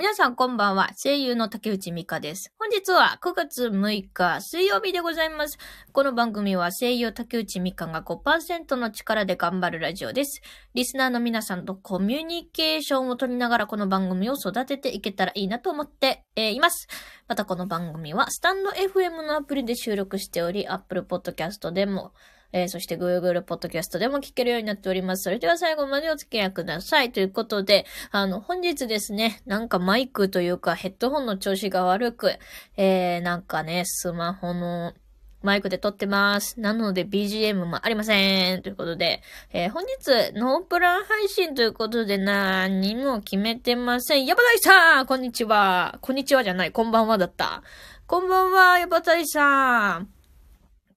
皆さんこんばんは。声優の竹内美香です。本日は9月6日水曜日でございます。この番組は声優竹内美香が5%の力で頑張るラジオです。リスナーの皆さんとコミュニケーションを取りながらこの番組を育てていけたらいいなと思って、えいます。またこの番組はスタンド FM のアプリで収録しており、Apple Podcast でも、えーそして Google Podcast でも聞けるようになっております。それでは最後までお付き合いください。ということで、あの、本日ですね、なんかマイクというかヘッドホンの調子が悪く、えー、なんかね、スマホのマイクで撮ってます。なので BGM もありません。ということで、えー本日ノープラン配信ということで何も決めてません。ヤバタイさんこんにちは。こんにちはじゃない。こんばんはだった。こんばんは、ヤバタイさん。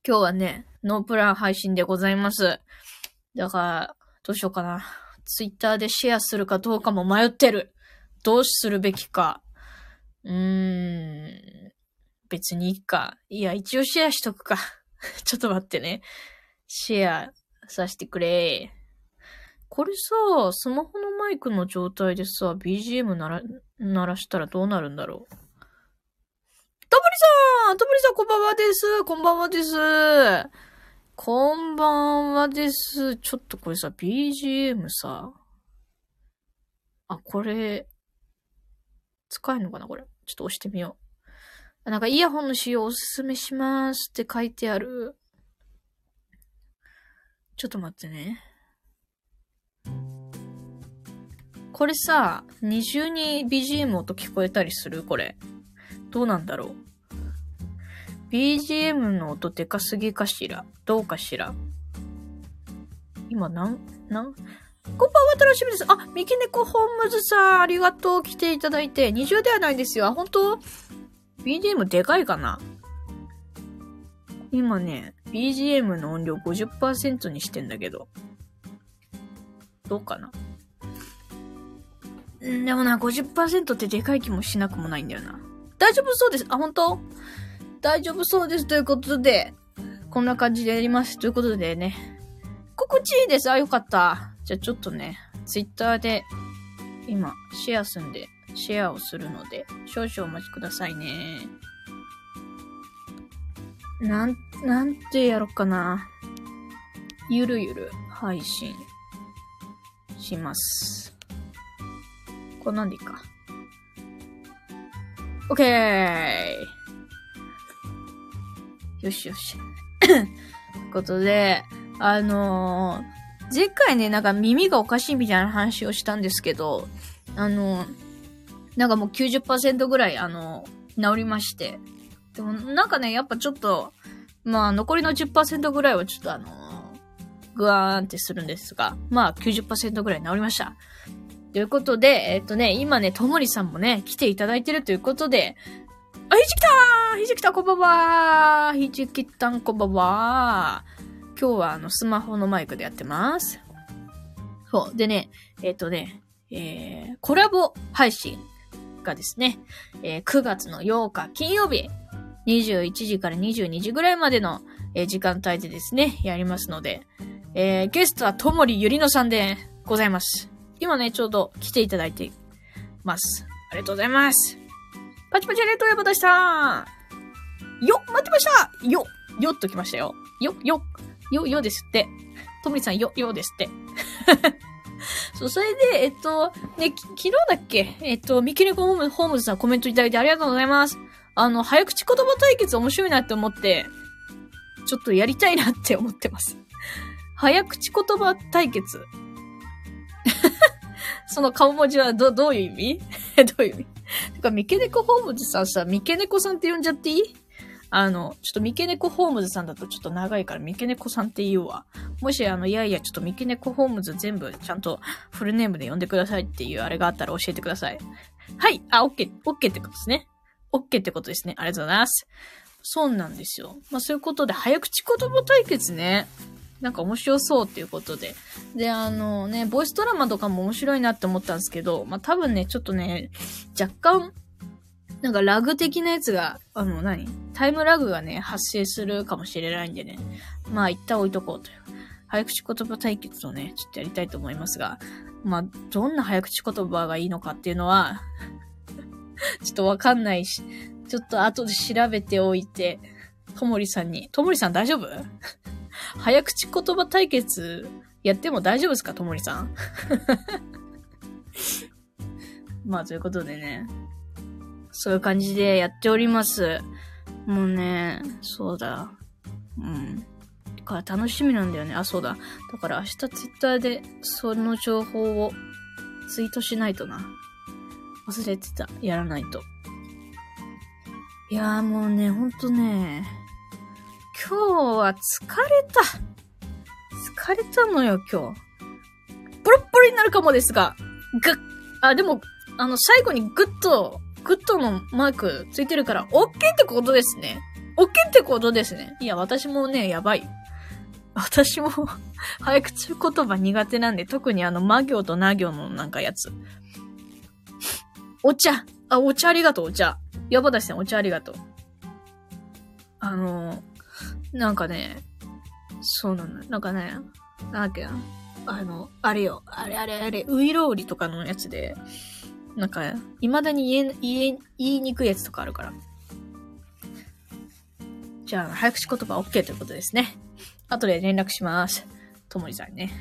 今日はね、ノープラン配信でございます。だから、どうしようかな。ツイッターでシェアするかどうかも迷ってる。どうするべきか。うーん。別にいいか。いや、一応シェアしとくか。ちょっと待ってね。シェアさせてくれ。これさ、スマホのマイクの状態でさ、BGM なら、鳴らしたらどうなるんだろう。ともりさんともりさんこんばんはですこんばんはですこんばんはです。ちょっとこれさ、BGM さ。あ、これ、使えるのかなこれ。ちょっと押してみよう。なんかイヤホンの使用おすすめしますって書いてある。ちょっと待ってね。これさ、二重に BGM 音聞こえたりする？これ。どうなんだろう？?BGM の音でかすぎかしら？どうかしら？今、なん、なん？こんばんは、楽しみです。あ、三毛猫ホームズさん、ありがとう。来ていただいて。二重ではないですよ。本当 ?BGM でかいかな？今ね、BGM の音量50%にしてんだけど。どうかな？んでもな、50%ってでかい気もしなくもないんだよな。大丈夫そうです。あ、本当？大丈夫そうです。ということで、こんな感じでやります。ということでね。心地いいです。あ、よかった。じゃあちょっとね、ツイッターで、今、シェアすんで、シェアをするので、少々お待ちくださいね。なん、なんてやろっかな。ゆるゆる配信します。これなんでいいか。オッケーよしよし。ということで、あのー前回ね、なんか耳がおかしいみたいな話をしたんですけど、あのーなんかもう90%ぐらい、あのー治りまして。でもなんかね、やっぱちょっと、まあ残りの10%ぐらいはちょっとあのーぐわーんってするんですが、まあ90%ぐらい治りました。ということで、えっとね、今ね、ともりさんもね、来ていただいてるということで、あ、ひじきたーひじきたこんばんはひじきたんこんばんは今日はあの、スマホのマイクでやってます。そう。でね、えっ、とね、えー、コラボ配信がですね、えー9月の8日金曜日、21時から22時ぐらいまでの、えー時間帯でですね、やりますので、えー、ゲストはともりゆりのさんでございます。今ね、ちょうど来ていただいてます。ありがとうございます。パチパチありがとう、山田さん。よ待ってましたよよっと来ましたよ。よ、よ、よ、よですって。ともりさん、よ、よですって。そう、それで、えっと、ね、き昨日だっけ？えっと、ミキネコホームズさんコメントいただいてありがとうございます。あの、早口言葉対決面白いなって思って、ちょっとやりたいなって思ってます。早口言葉対決。その顔文字はど、どういう意味？どういう意味？てか、ミケネコホームズさんさ、ミケネコさんって呼んじゃっていい？あの、ちょっとミケネコホームズさんだとちょっと長いからミケネコさんって言うわ。もしあの、いやいや、ちょっとミケネコホームズ全部ちゃんとフルネームで呼んでくださいっていうあれがあったら教えてください。はい。あ、オッケー、オッケーってことですね。オッケーってことですね。ありがとうございます。そうなんですよ。まあそういうことで、早口言葉対決ね。なんか面白そうっていうことで。で、あのね、ボイスドラマとかも面白いなって思ったんですけど、まあ多分ね、ちょっとね、若干、なんかラグ的なやつが、あの何、タイムラグがね、発生するかもしれないんでね。まあ一旦置いとこうという。早口言葉対決をね、ちょっとやりたいと思いますが、まあ、どんな早口言葉がいいのかっていうのは、ちょっとわかんないし、ちょっと後で調べておいて、ともりさんに、ともりさん大丈夫？早口言葉対決やっても大丈夫ですかともりさん？まあ、ということでね。そういう感じでやっております。もうね、そうだ。うん。だから楽しみなんだよね。あ、そうだ。だから明日ツイッターでその情報をツイートしないとな。忘れてた。やらないと。いやーもうね、ほんとね、今日は疲れた。疲れたのよ、今日。ポロッポロになるかもですが、ぐっ、あ、でも、あの、最後にグッと、グッとのマークついてるから、オッケーってことですね。オッケーってことですね。いや、私もね、やばい。私も 早口言葉苦手なんで、特にあの、魔行とな行のなんかやつ。お茶。あ、お茶ありがとう、お茶。やばだしね、お茶ありがとう。あの、なんかね、そうなの。なんかね、なんだっけな。あの、あれよ。あれあれあれ、ウイロウリとかのやつで、なんか、未だに言え、言え、言いにくいやつとかあるから。じゃあ、早口言葉 OK ということですね。後で連絡します。ともりさんね。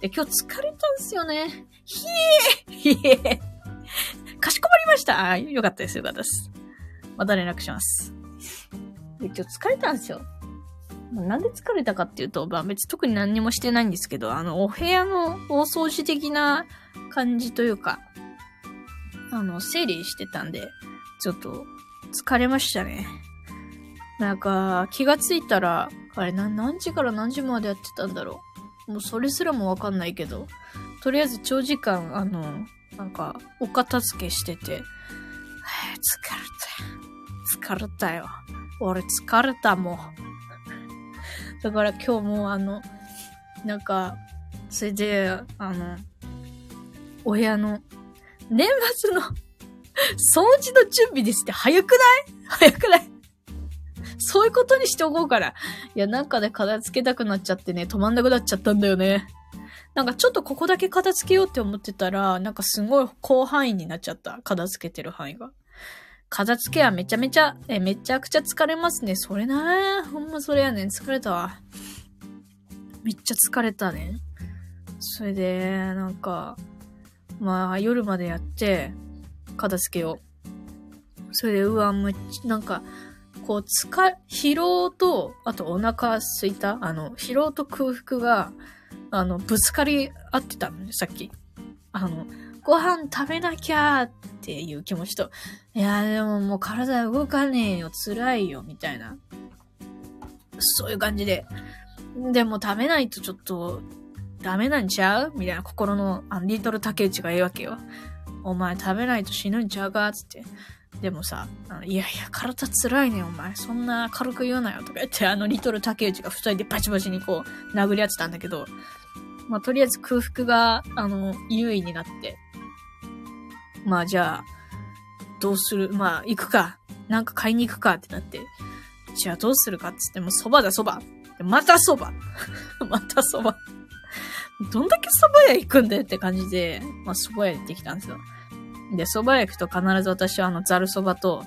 で、今日疲れたんすよね。ひえひえかしこまりましたあよかったです、よかったです。また連絡します。で、今日疲れたんすよ。なんで疲れたかっていうと、まあ別に特に何にもしてないんですけど、あの、お部屋の大掃除的な感じというか、あの、整理してたんで、ちょっと疲れましたね。なんか、気がついたら、あれな、何時から何時までやってたんだろう。もうそれすらもわかんないけど、とりあえず長時間、あの、なんか、お片付けしてて、疲れた。疲れたよ。俺疲れたもん。だから今日もあの、なんか、それで、あの、お部屋の、年末の掃除の準備ですって早くない？早くない？そういうことにしておこうから。いや、なんかで、ね、片付けたくなっちゃってね、止まんなくなっちゃったんだよね。なんかちょっとここだけ片付けようって思ってたら、なんかすごい広範囲になっちゃった。片付けてる範囲が。片付けはめちゃめちゃ、え、めちゃくちゃ疲れますね。それなほんまそれやねん。疲れたわ。めっちゃ疲れたね。それで、なんか、まあ、夜までやって、片付けを。それで、うわ、むっち、なんか、こう、疲、疲労と、あとお腹すいた、あの、疲労と空腹が、あの、ぶつかり合ってたのね、さっき。あの、ご飯食べなきゃっていう気持ちと、いや、でももう体動かねえよ、辛いよ、みたいな。そういう感じで。でも食べないとちょっと、ダメなんちゃう？みたいな心の、あの、リトル竹内が言うわけよ。お前食べないと死ぬんちゃうか？つって。でもさ、いやいや、体辛いねお前。そんな軽く言うなよ。とか言って、あの、リトル竹内が二人でバチバチにこう、殴り合ってたんだけど、まあ、とりあえず空腹が、あの、優位になって、まあ、じゃあ、どうする？まあ、行くか。なんか買いに行くかってなって、じゃあどうするかって言っても、蕎麦だ蕎麦。また蕎麦。また蕎麦。どんだけ蕎麦屋行くんだよって感じで、まあ、蕎麦屋行ってきたんですよ。で、蕎麦屋行くと必ず私はあの、ざる蕎麦と、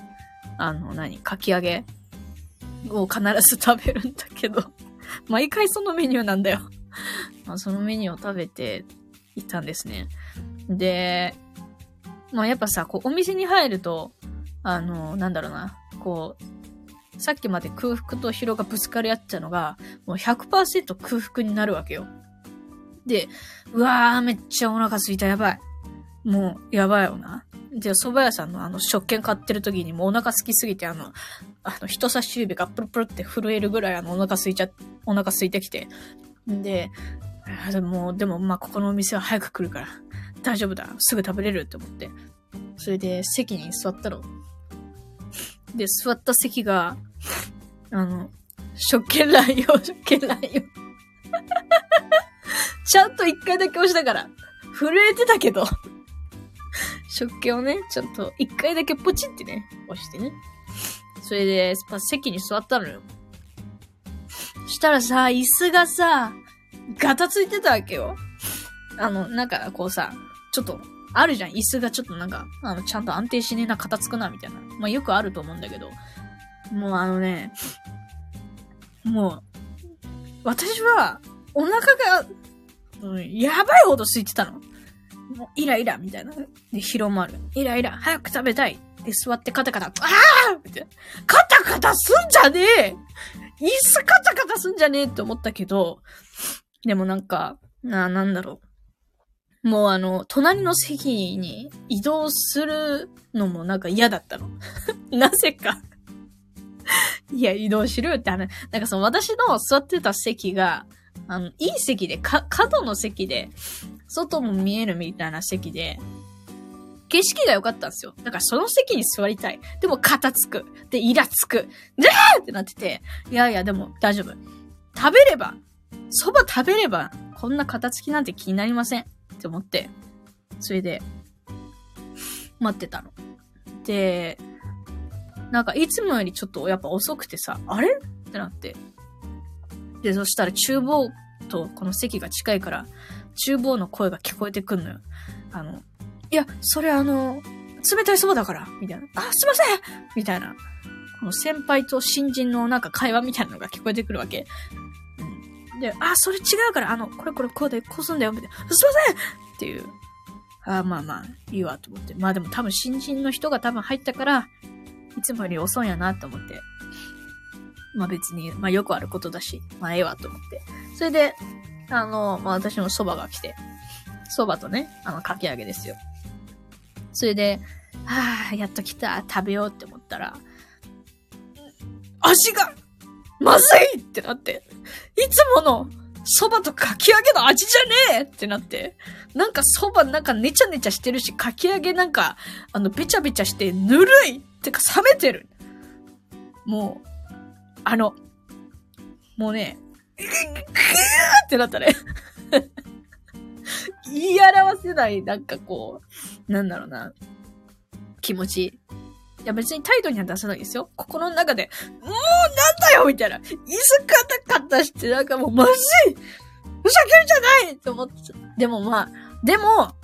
あの、何、かき揚げを必ず 食べるんだけど、毎回そのメニューなんだよ。まあ、そのメニューを食べていたんですね。で、まあやっぱさ、こう、お店に入ると、あの、なんだろうな、こう、さっきまで空腹と疲労がぶつかり合ったのが、もう100%空腹になるわけよ。で、うわー、めっちゃお腹空いた、やばい。もう、やばいよな。で、蕎麦屋さんのあの、食券買ってる時にもうお腹空きすぎて、あの、あの、人差し指がプルプルって震えるぐらいあの、お腹空いちゃ、お腹空いてきて。で、でも、でも、まあ、ここのお店は早く来るから、大丈夫だ。すぐ食べれるって思って。それで、席に座ったの。で、座った席が、あの、食券乱用、食券乱用。ちゃんと一回だけ押したから。震えてたけど。食券をね、ちょっと一回だけポチってね、押してね。それで、ま席に座ったのよ。したらさ、椅子がさ、ガタついてたわけよ。あの、なんかこうさ、ちょっとあるじゃん。椅子がちょっとなんか、あの、ちゃんと安定しねえな、肩つくな、みたいな。まあ、よくあると思うんだけど。もうあのね、もう、私は、お腹が、うん、やばいほど空いてたの。もう、イライラ、みたいな。で、広まる。イライラ、早く食べたい。で、座ってカタカタ、ああみたいな。カタカタすんじゃねえ椅子カタカタすんじゃねえって思ったけど、でもなんか、な、なんだろう。もうあの、隣の席に移動するのもなんか嫌だったの。なぜかいや、移動しろよって話。なんかその私の座ってた席が、あの、いい席で、か、角の席で、外も見えるみたいな席で、景色が良かったんですよ。だからその席に座りたい。でも肩つく。で、イラつく。でーってなってて、いやいや、でも大丈夫。食べれば、蕎麦食べれば、こんな肩つきなんて気になりません。って思って、それで、待ってたの。で、なんかいつもよりちょっとやっぱ遅くてさ、あれ？ってなって。で、そしたら厨房とこの席が近いから、厨房の声が聞こえてくんのよ。あの、いや、それあの、冷たいそばだから、みたいな。あ、すいませんみたいな。この先輩と新人のなんか会話みたいなのが聞こえてくるわけ。で、あ、それ違うから、あの、これこれこうで、こうすんだよ、みたいな。すいませんっていう。あ、まあまあ、いいわ、と思って。まあでも多分新人の人が多分入ったから、いつもより遅いんやなと思って。まあ別に、まあよくあることだし、まあええわと思って。それで、あの、まあ私の蕎麦が来て、蕎麦とね、あの、かき揚げですよ。それで、はあ、やっと来た、食べようって思ったら、味が、まずいってなって、いつもの蕎麦とかき揚げの味じゃねえってなって、なんか蕎麦なんかネチャネチャしてるし、かき揚げなんか、あの、べちゃべちゃしてぬるいってか冷めてる。もう、あの、もうね、ぐーってなったね。言い表せない、なんかこう、なんだろうな、気持ち。いや別に態度には出さないですよ。心の中で、もうなんだよみたいな。椅子カタカタして、なんかもうまずいふざけるじゃないって思ってでもまあ、でも、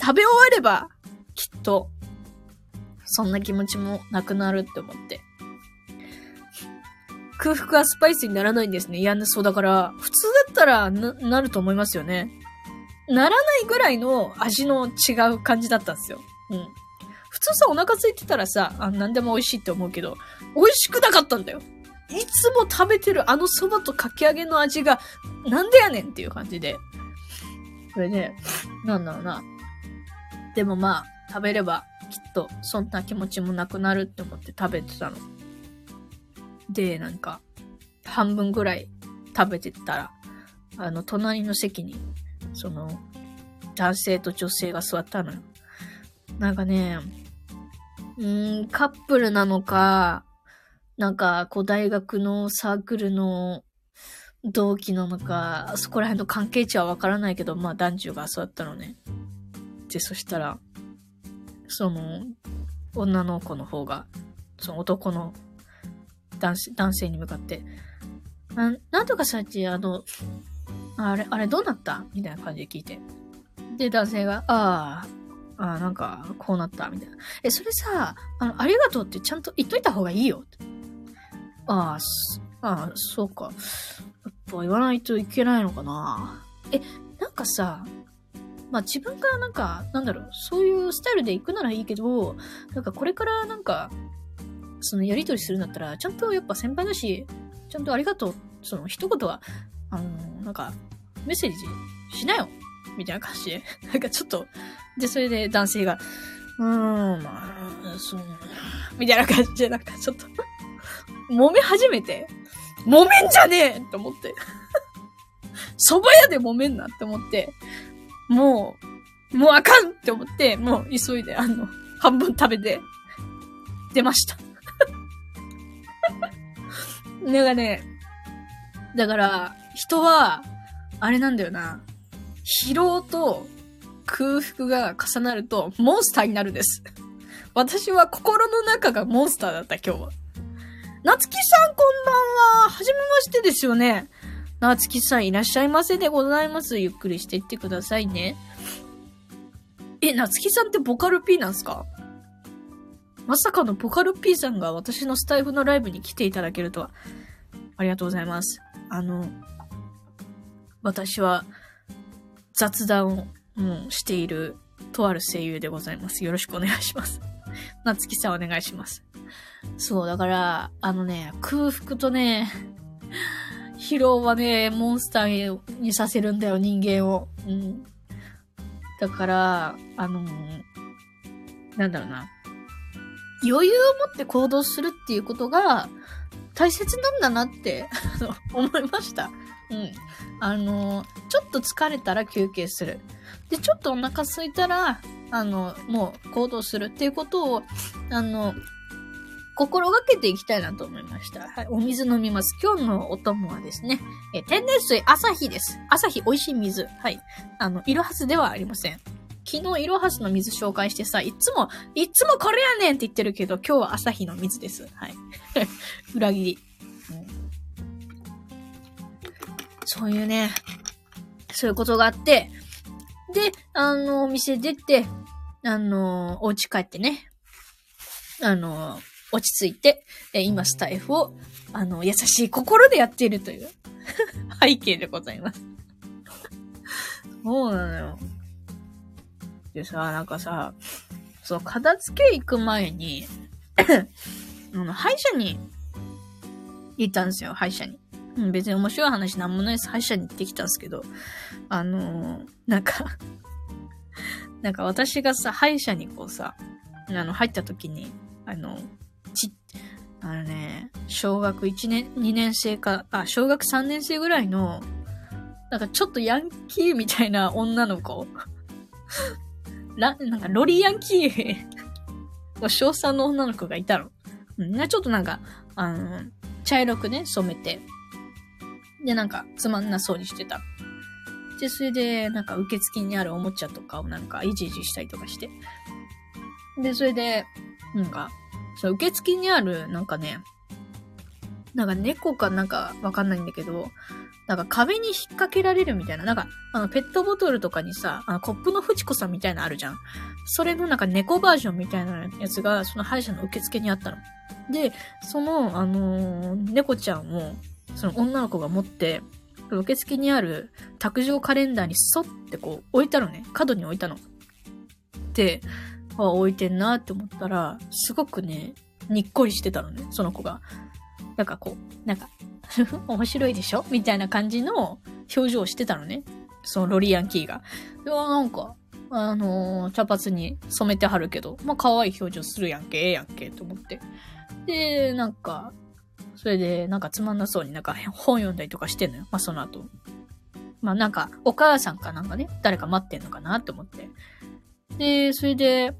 食べ終われば、きっと、そんな気持ちもなくなるって思って。空腹はスパイスにならないんですね。いや、そうだから、普通だったらな、なると思いますよね。ならないぐらいの味の違う感じだったんですよ。うん。普通さ、お腹空いてたらさ、あ、なんでも美味しいって思うけど、美味しくなかったんだよ。いつも食べてるあの蕎麦とかき揚げの味が、なんでやねんっていう感じで。これね、なんだろうな。でもまあ、食べれば、きっと、そんな気持ちもなくなるって思って食べてたの。で、なんか、半分ぐらい食べてたら、あの、隣の席にその、男性と女性が座ったのよ。なんかね、うん、カップルなのか、なんか、こう、大学のサークルの同期なのか、そこら辺の関係値はわからないけど、まあ、男女が座ったのね。で、そしたら、その、女の子の方が、その男の男性男性に向かって、ななんとかさっき、あの、あれ、あれどうなった？みたいな感じで聞いて。で、男性が、ああ、あ、なんか、こうなった、みたいな。え、それさ、あの、ありがとうってちゃんと言っといた方がいいよ。ああ、ああ、そうか。やっぱ言わないといけないのかな。え、なんかさ、まあ自分がなんか、なんだろう、そういうスタイルで行くならいいけど、なんかこれからなんか、そのやりとりするんだったら、ちゃんとやっぱ先輩だし、ちゃんとありがとう、その一言は、あの、なんか、メッセージしなよみたいな感じで。なんかちょっと、で、それで男性が、うーん、まあ、そう、みたいな感じで、なんかちょっと揉め始めて、揉めんじゃねえと思って。蕎麦屋で揉めんなって思って、もう、もうあかんって思って、もう急いで、あの、半分食べて、出ました。なんかね、だから、人は、あれなんだよな。疲労と空腹が重なるとモンスターになるんです。私は心の中がモンスターだった、今日は。なつきさん、こんばんは。はじめましてですよね。なつきさん、いらっしゃいませでございます。ゆっくりしていってくださいね。え、なつきさんってボカル P なんすか？まさかのボカル P さんが私のスタイフのライブに来ていただけるとは。ありがとうございます。あの、私は雑談を、もうしているとある声優でございます。よろしくお願いします。なつきさんお願いします。そう、だから、あのね、空腹とね、疲労はね、モンスターにさせるんだよ、人間を。うん。だから、あのなんだろうな。余裕を持って行動するっていうことが大切なんだなって 思いました。うん。あの、ちょっと疲れたら休憩する。で、ちょっとお腹空いたら、あの、もう行動するっていうことを、あの、心がけていきたいなと思いました。はい、お水飲みます。今日のお供はですね、え天然水朝日です。朝日美味しい水。はい。あの、いろはすではありません。昨日、いろはすの水紹介してさ、いつも、いつもこれやねんって言ってるけど、今日は朝日の水です。はい。裏切り。そういうね、そういうことがあって、で、あの、お店出て、あの、お家帰ってね、あの、落ち着いて、え今スタイフを、あの、優しい心でやっているという 背景でございますそうなのよ。でさ、なんかさ、そう、片付け行く前にあの、歯医者に行ったんですよ、歯医者に。別に面白い話なんもないです。歯医者に行ってきたんですけど、あのー、なんか なんか私がさ、歯医者にこうさ、あの、入った時に、あの、ち、あのね、小学1年、2年生か、あ、小学3年生ぐらいの、なんかちょっとヤンキーみたいな女の子。ら、なんかロリヤンキー小3の女の子がいたの。うん、ちょっとなんか、あの、茶色くね、染めて。で、なんか、つまんなそうにしてた。で、それで、なんか、受付にあるおもちゃとかをなんか、いじいじしたりとかして。で、それで、なんか、その受付にある、なんかね、なんか猫かなんかわかんないんだけど、なんか壁に引っ掛けられるみたいな、なんか、あの、ペットボトルとかにさ、あの、コップのフチコさんみたいなのあるじゃん。それのなんか猫バージョンみたいなやつが、その歯医者の受付にあったの。で、その、あのー、猫ちゃんを、その女の子が持って、受付にある卓上カレンダーにそってこう置いたのね。角に置いたの。で、あ、置いてんなって思ったら、すごくね、にっこりしてたのね、その子が。なんかこう、なんか 面白いでしょ？みたいな感じの表情をしてたのね。そのロリヤンキーが。いや、なんか、あのー、茶髪に染めてはるけど、まあ、可愛い表情するやんけ、ええやんけ、と思って。で、なんか、それで、なんかつまんなそうになんか本読んだりとかしてんのよ。まあ、その後。まあ、なんか、お母さんかなんかね、誰か待ってんのかなって思って。で、それで、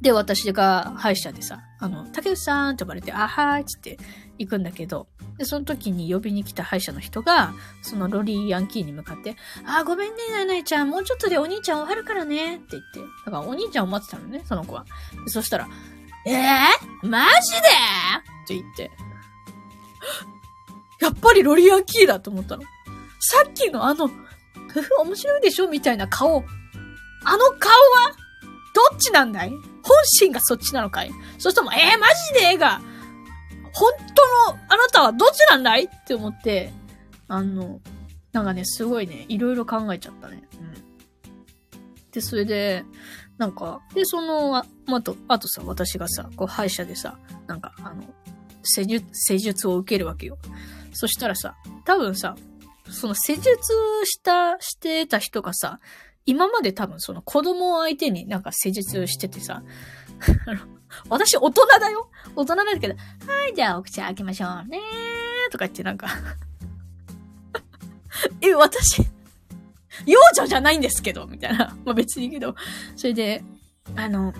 で、私が歯医者でさ、あの、竹内さんって呼ばれて、あはーいっつって行くんだけど、で、その時に呼びに来た歯医者の人が、そのロリーヤンキーに向かって、あ、ごめんね、ななちゃん、もうちょっとでお兄ちゃん終わるからね、って言って、だからお兄ちゃんを待ってたのね、その子は。でそしたら、えー、マジで？って言って、やっぱりロリーヤンキーだと思ったの。さっきのあの、ふふ、面白いでしょみたいな顔。あの顔はどっちなんだい？本心がそっちなのかい？そしても、えー、マジでが、本当のあなたはどっちなんだい？って思って、あの、なんかね、すごいね、いろいろ考えちゃったね。うん。で、それで、なんか、で、その、ああと、あとさ、私がさ、こう、歯医者でさ、なんか、あの、施術、施術を受けるわけよ。そしたらさ、多分さ、その施術した、してた人がさ、今まで多分その子供を相手になんか施術しててさ、私大人だよ大人なんだけど、はい、じゃあお口開けましょうねーとか言ってなんか え、私、幼女じゃないんですけど、みたいな。まあ別にいいけど。それで、あの、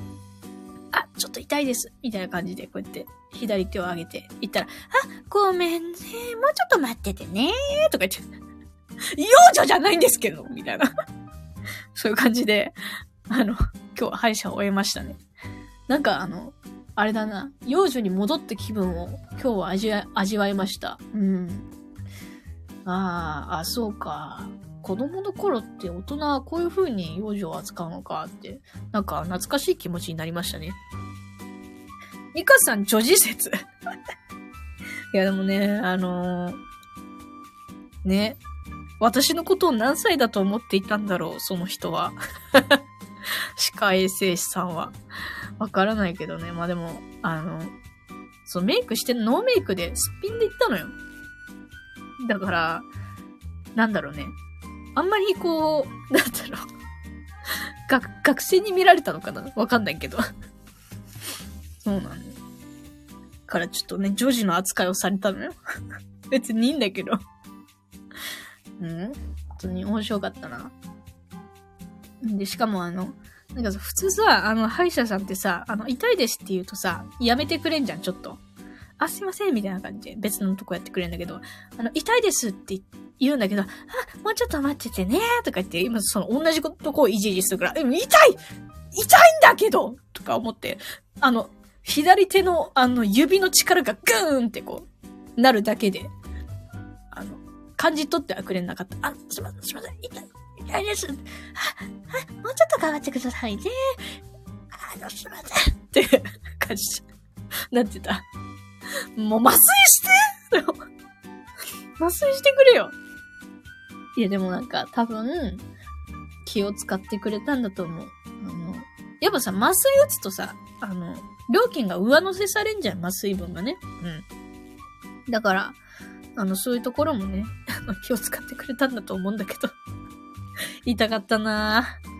あ、ちょっと痛いです。みたいな感じで、こうやって、左手を上げて、言ったら、あ、ごめんね。もうちょっと待っててね。とか言って、幼女じゃないんですけど、みたいな。そういう感じで、あの、今日は歯医者を終えましたね。なんかあの、あれだな、幼女に戻った気分を今日は味わ味わいました。うん。ああ、あ、そうか。子供の頃って大人はこういう風に幼女を扱うのかって、なんか懐かしい気持ちになりましたね。ミカさん、女児説 いや、でもね、あのー、ね、私のことを何歳だと思っていたんだろう、その人は。歯科衛生士さんは。わからないけどね。まあでも、あの、そう、メイクしてノーメイクですっぴんで行ったのよ。だから、なんだろうね。あんまりこう、なんだろう。学、学生に見られたのかな？わかんないけど。そうなんだ、ね。からちょっとね、女児の扱いをされたのよ。別にいいんだけど。うん？本当に面白かったな。で、しかもあの、なんかさ、普通さ、あの、歯医者さんってさ、あの、痛いですって言うとさ、やめてくれんじゃん、ちょっと。あ、すいません、みたいな感じで別のとこやってくれるんだけど、あの、痛いですって言うんだけど、あ、もうちょっと待っててね、とか言って、今その同じとこをいじいじするから、でも痛い痛いんだけどとか思って、あの、左手の、あの、指の力がグーンってこう、なるだけで、あの、感じ取ってはくれなかった。あ、すいません、すいません、痛い、痛いです。は、は、もうちょっと頑張ってくださいね。あの、すいません。って感じなってた。もう麻酔して 麻酔してくれよいや、でもなんか、多分、気を使ってくれたんだと思う。あの、やっぱさ、麻酔打つとさ、あの、料金が上乗せされんじゃん、麻酔分がね。うん。だから、あの、そういうところもね、あの、気を使ってくれたんだと思うんだけど。痛かったなぁ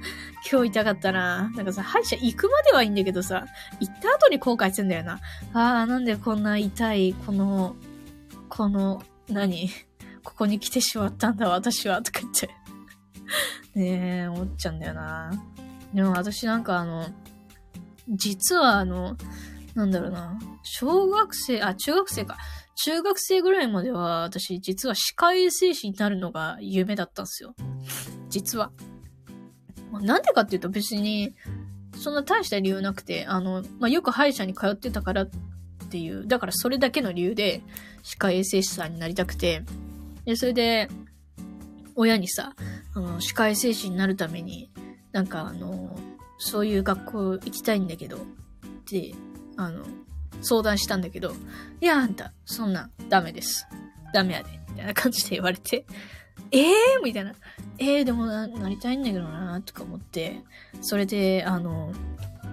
今日痛かったななんかさ、歯医者行くまではいいんだけどさ、行った後に後悔するんだよな。ああ、なんでこんな痛い、この、この、何？ここに来てしまったんだ、私は、とか言って。ねえ、思っちゃうんだよなでも私なんかあの、実はあの、なんだろうな、小学生、あ、中学生か。中学生ぐらいまでは、私、実は歯科衛生士になるのが夢だったんですよ。実は。まあ、なんでかっていうと別に、そんな大した理由なくて、あの、まあ、よく歯医者に通ってたからっていう、だからそれだけの理由で、歯科衛生士さんになりたくて、で、それで、親にさ、あの、歯科衛生士になるために、なんかあの、そういう学校行きたいんだけど、って、あの、相談したんだけど、いや、あんた、そんな、ダメです。ダメやで。みたいな感じで言われて、ええー、みたいな。ええー、でもな、なりたいんだけどな、とか思って、それで、あの、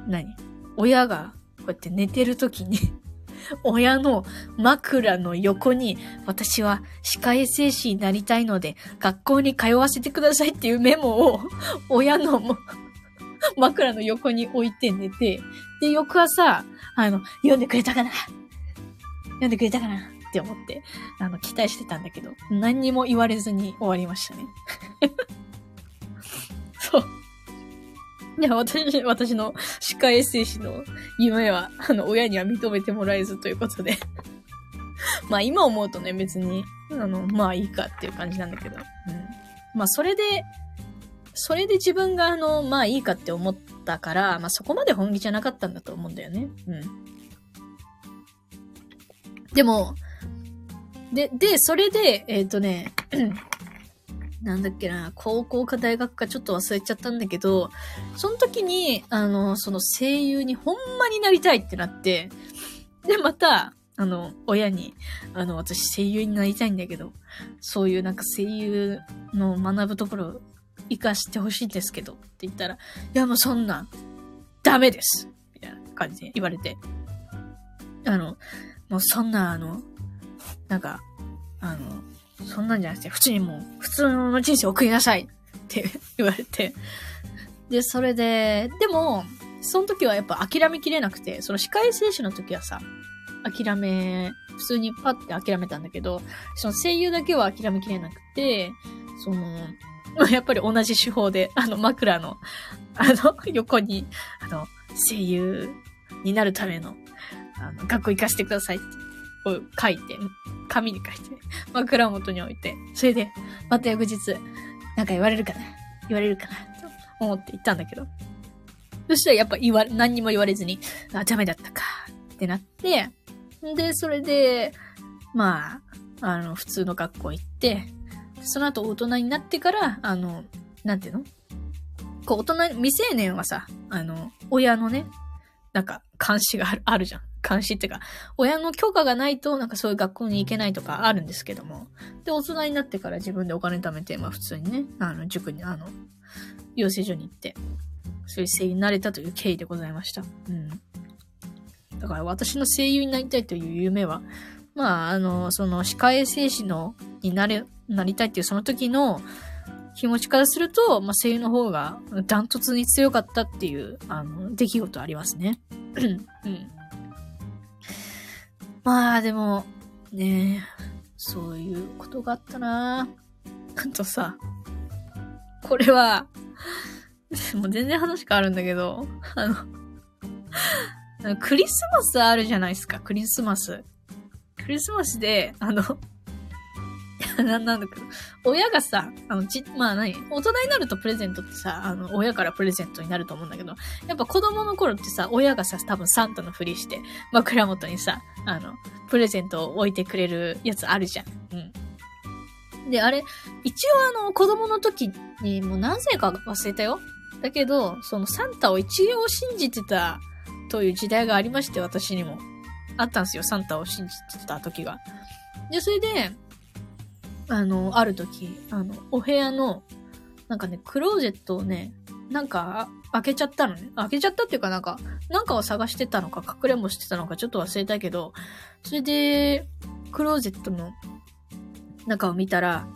何？親が、こうやって寝てる時に 親の枕の横に、私は歯科衛生士になりたいので、学校に通わせてくださいっていうメモを、親の 枕の横に置いて寝て、で、翌朝、あの、読んでくれたかな？読んでくれたかな？って思って、あの、期待してたんだけど、何にも言われずに終わりましたね。そう。いや、私、私の歯科衛生士の夢は、あの、親には認めてもらえずということで まあ今思うとね、別に、あの、まあいいかっていう感じなんだけど。うん。まあそれで、それで自分があの、まあいいかって思ったから、まあそこまで本気じゃなかったんだと思うんだよね。うん。でも、で、で、それで、えっ、ー、とね、なんだっけな、高校か大学かちょっと忘れちゃったんだけど、その時に、あの、その声優にほんまになりたいってなって、で、また、あの、親に、あの、私声優になりたいんだけど、そういうなんか声優の学ぶところ活かしてほしいんですけど、って言ったら、いやもうそんな、ダメですみたいな感じで言われて。あの、もうそんな、あの、なんか、あの、そんなんじゃなくて、普通にもう、普通の人生送りなさいって言われて。で、それで、でも、その時はやっぱ諦めきれなくて、その歯科衛生士の時はさ、諦め、普通にパッて諦めたんだけど、その声優だけは諦めきれなくて、その、やっぱり同じ手法で、あの枕の、あの、横に、あの、声優になるための、あの、学校行かせてくださいってを書いて、紙に書いて、枕元に置いて、それで、また翌日、なんか言われるかな？言われるかな？と思って行ったんだけど。そしたらやっぱ言わ、何にも言われずに、あ、ダメだったかってなって、で、それで、まあ、あの、普通の学校行って、その後大人になってから、あの、なんていうの？こう大人、未成年はさ、あの、親のね、なんか監視があるあるじゃん。監視っていうか、親の許可がないと、なんかそういう学校に行けないとかあるんですけども。で、大人になってから自分でお金貯めて、まあ普通にね、あの、塾に、あの、養成所に行って、そういう声優になれたという経緯でございました。うん。だから私の声優になりたいという夢は、まあ、あの、その、歯科衛生士の、になれ、なりたいっていうその時の気持ちからすると、まあ、声優の方がダントツに強かったっていう、あの、出来事ありますね。うん。まあ、でも、ね、そういうことがあったなあとさ、これは、もう全然話変わるんだけど、あの、クリスマスあるじゃないですか、クリスマス。クリスマスで、あの、な、なんだか、親がさ、あの、ち、まあ何大人になるとプレゼントってさ、あの、親からプレゼントになると思うんだけど、やっぱ子供の頃ってさ、親がさ、多分サンタのふりして、枕元にさ、あの、プレゼントを置いてくれるやつあるじゃん。うん。で、あれ、一応あの、子供の時にもう何歳か忘れたよ。だけど、そのサンタを一応信じてたという時代がありまして、私にも。あったんですよ、サンタを信じてた時が。で、それで、あの、ある時、あの、お部屋の、なんかね、クローゼットをね、なんか、開けちゃったのね。開けちゃったっていうかなんか、なんかを探してたのか、隠れんぼしてたのか、ちょっと忘れたけど、それで、クローゼットの中を見たら、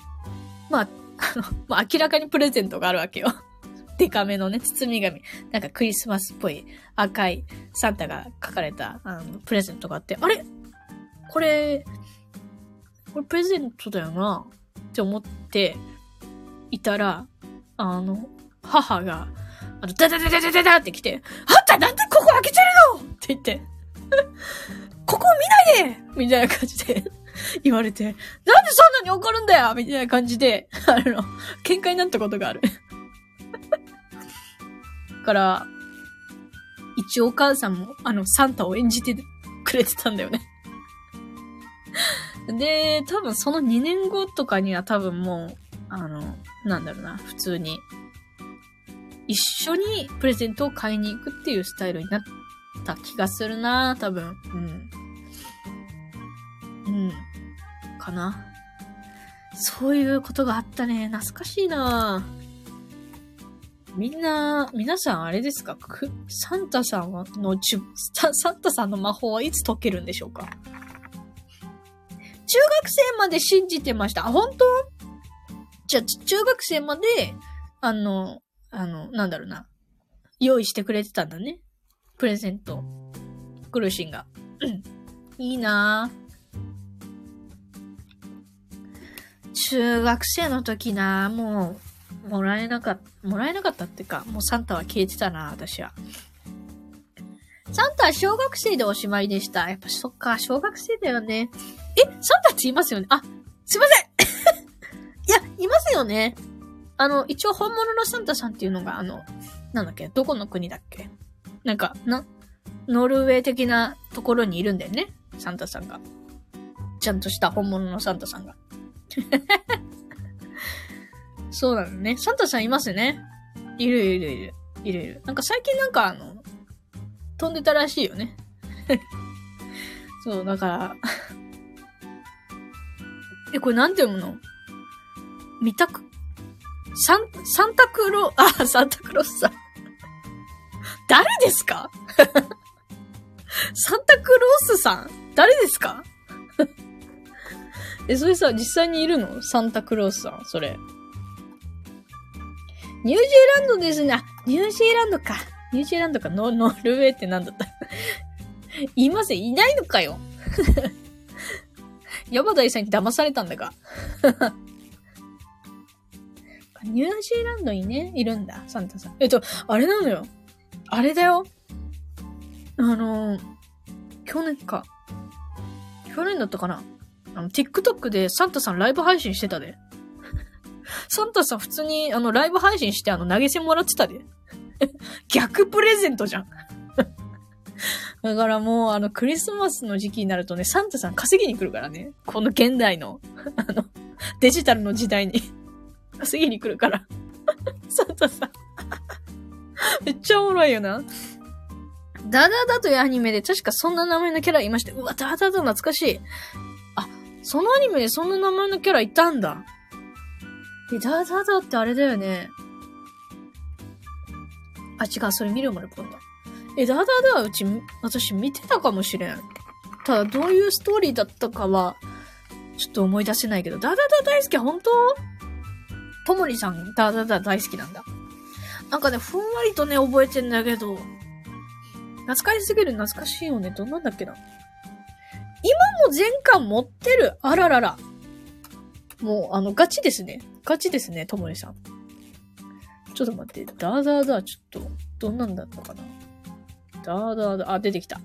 まあ、あの、まあ、明らかにプレゼントがあるわけよ。デカめのね、包み紙。なんかクリスマスっぽい赤いサンタが書かれた、あの、プレゼントがあって、あれ？これ、これプレゼントだよな。って思っていたら、あの、母が、あの、ダダダダダダダって来て、あんたなんでここ開けてるの？って言って、ここ見ないで！みたいな感じで 言われて、なんでそんなに怒るんだよ！みたいな感じで、あの、喧嘩になったことがある。から、一応お母さんも、あの、サンタを演じてくれてたんだよね。で、多分その2年後とかには多分もう、あの、なんだろうな、普通に、一緒にプレゼントを買いに行くっていうスタイルになった気がするな、多分。うん。うん。かな。そういうことがあったね。懐かしいなみんな、皆さんあれですか？サンタさんはの、サンタさんの魔法はいつ解けるんでしょうか？中学生まで信じてました。あ、本当？じゃ、中学生まで、あの、あの、なんだろうな。用意してくれてたんだね。プレゼント。クルシンが。うん。いいなぁ。中学生の時なもう、もらえなかった、もらえなかったっていうか、もうサンタは消えてたな私は。サンタは小学生でおしまいでした。やっぱそっか、小学生だよね。え、サンタっていますよね？あ、すいません いや、いますよね。あの、一応本物のサンタさんっていうのが、あの、なんだっけ？どこの国だっけ？なんか、な、ノルウェー的なところにいるんだよね？サンタさんが。ちゃんとした本物のサンタさんが。そうなのね。サンタさんいますね？いるいるいる。いるいる。なんか最近なんかあの、飛んでたらしいよね。そう、だから。え、これなんて読むの？見たく、サン、サンタクロ、あ、サンタクロスさん。誰ですか？サンタクロースさん誰ですか？え、それさ、実際にいるの？サンタクロースさん、それ。ニュージーランドですね。あ、ニュージーランドか。ニュージーランドか。ノノルウェーってなんだった？いません。いないのかよ。山田さんに騙されたんだが。ニュージーランドにね、いるんだ、サンタさん。えっと、あれなのよ。あれだよ。あの、去年か。去年だったかな。あの、TikTok でサンタさんライブ配信してたで。サンタさん普通に、あの、ライブ配信して、あの、投げ銭もらってたで。逆プレゼントじゃん。だからもう、あの、クリスマスの時期になるとね、サンタさん稼ぎに来るからね。この現代の、あの、デジタルの時代に 稼ぎに来るから。そうそうそう。めっちゃおもろいよな。ダダダというアニメで確かそんな名前のキャラいまして、うわ、ダダダ懐かしい。あ、そのアニメでそんな名前のキャラいたんだ。え、ダダダってあれだよね。あ、違う、それ見るまで今度。え、ダダダはうち、私見てたかもしれん。ただ、どういうストーリーだったかは、ちょっと思い出せないけど、ダダダ大好き、本当？ともりさん、ダダダ大好きなんだ。なんかね、ふんわりとね、覚えてんだけど、懐かしすぎる懐かしいよね。どんなんだっけな。今も全巻持ってる。あららら。もう、あの、ガチですね。ガチですね、ともりさん。ちょっと待って。ダーダーダー、ちょっと、どんなんだったかな。ダーダーダー、あ、出てきた。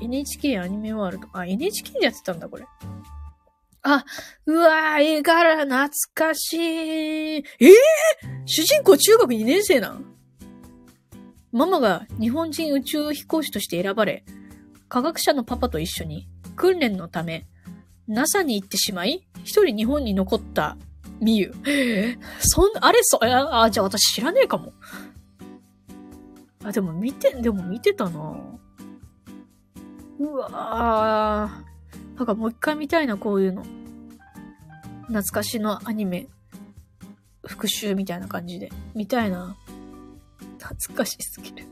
NHK アニメワールド。あ、NHK でやってたんだ、これ。あ、うわー、絵柄懐かしい。ええー、主人公中学2年生なん？ママが日本人宇宙飛行士として選ばれ、科学者のパパと一緒に訓練のため NASA に行ってしまい、一人日本に残ったみゆ。そん、あれ、そ、あ、あじゃあ私知らねえかも。あ、でも見て、でも見てたなうわぁ。なんかもう一回見たいな、こういうの。懐かしのアニメ。復習みたいな感じで。見たいな。懐かしすぎる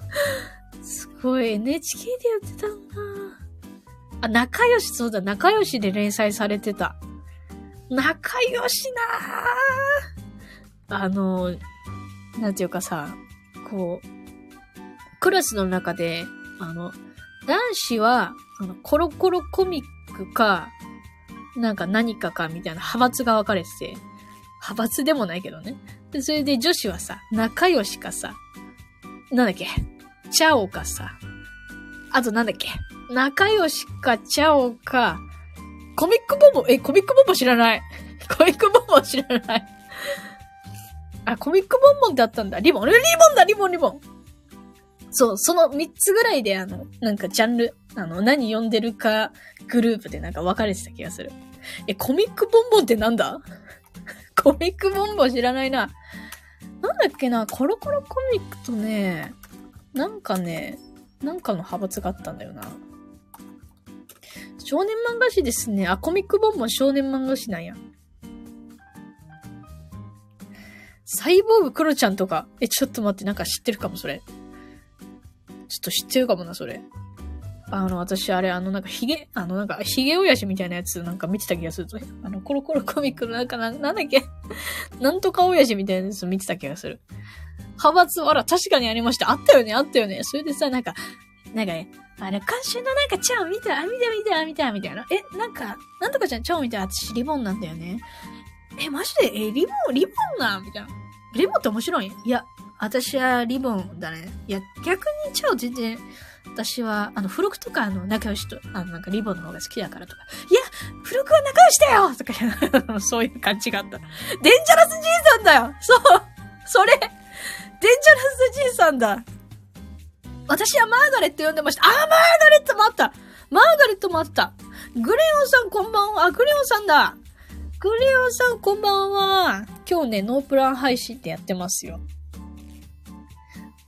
すごい、NHK でやってたんだ。あ、仲良し、そうだ、仲良しで連載されてた。仲良しなぁ。あの、なんていうかさ、こう、クラスの中で、あの、男子は、あの、コロコロコミックか、なんか何かかみたいな派閥が分かれてて、派閥でもないけどね。で、それで女子はさ、仲良しかさ、なんだっけ、チャオかさ、あとなんだっけ、仲良しかチャオか、コミックボンボ、え、コミックボンボ知らない。コミックボンボ知らない。あ、コミックボンボンってあったんだ。リボン？リボンだリボンリボンそう、その3つぐらいであの、なんかジャンル、あの、何読んでるかグループでなんか分かれてた気がする。え、コミックボンボンってなんだ？コミックボンボン知らないな。なんだっけな、コロコロコミックとね、なんかね、なんかの派閥があったんだよな。少年漫画誌ですね。あ、コミックボンボン少年漫画誌なんや。サイボーグクロちゃんとか？え、ちょっと待って、なんか知ってるかも、それ。ちょっと知ってるかもな、それ。あの、私、あれ、あの、なんか、ヒゲ、あの、なんか、ヒゲ親父みたいなやつ、なんか見てた気がすると。あの、コロコロコミックのなんか、なんだっけ？なんとか親父みたいなやつ見てた気がする。派閥、あら、確かにありました。あったよね、あったよね。それでさ、なんか、なんかね、あれ、監修のなんか、チャオ見た、見た、見た、見た、みたいな。え、なんか、なんとかちゃん、チャオ見た、私、リボンなんだよね。え、マジで？え、リボン、リボンなみたいな。リボンって面白い？いや、私はリボンだね。いや、逆にチャオ全然、私は、あの、付録とか、あの、仲良しと、あの、なんかリボンの方が好きだからとか、いや、付録は仲良しだよとか、そういう感じがあった。デンジャラスじいさんだよそうそれデンジャラスじいさんだ私はマーガレット呼んでました。あ、マーガレットもあったマーガレットもあった。グレオンさんこんばんは。あ、グレオンさんだ。グレオさんこんばんは。今日ね、ノープラン配信ってやってますよ。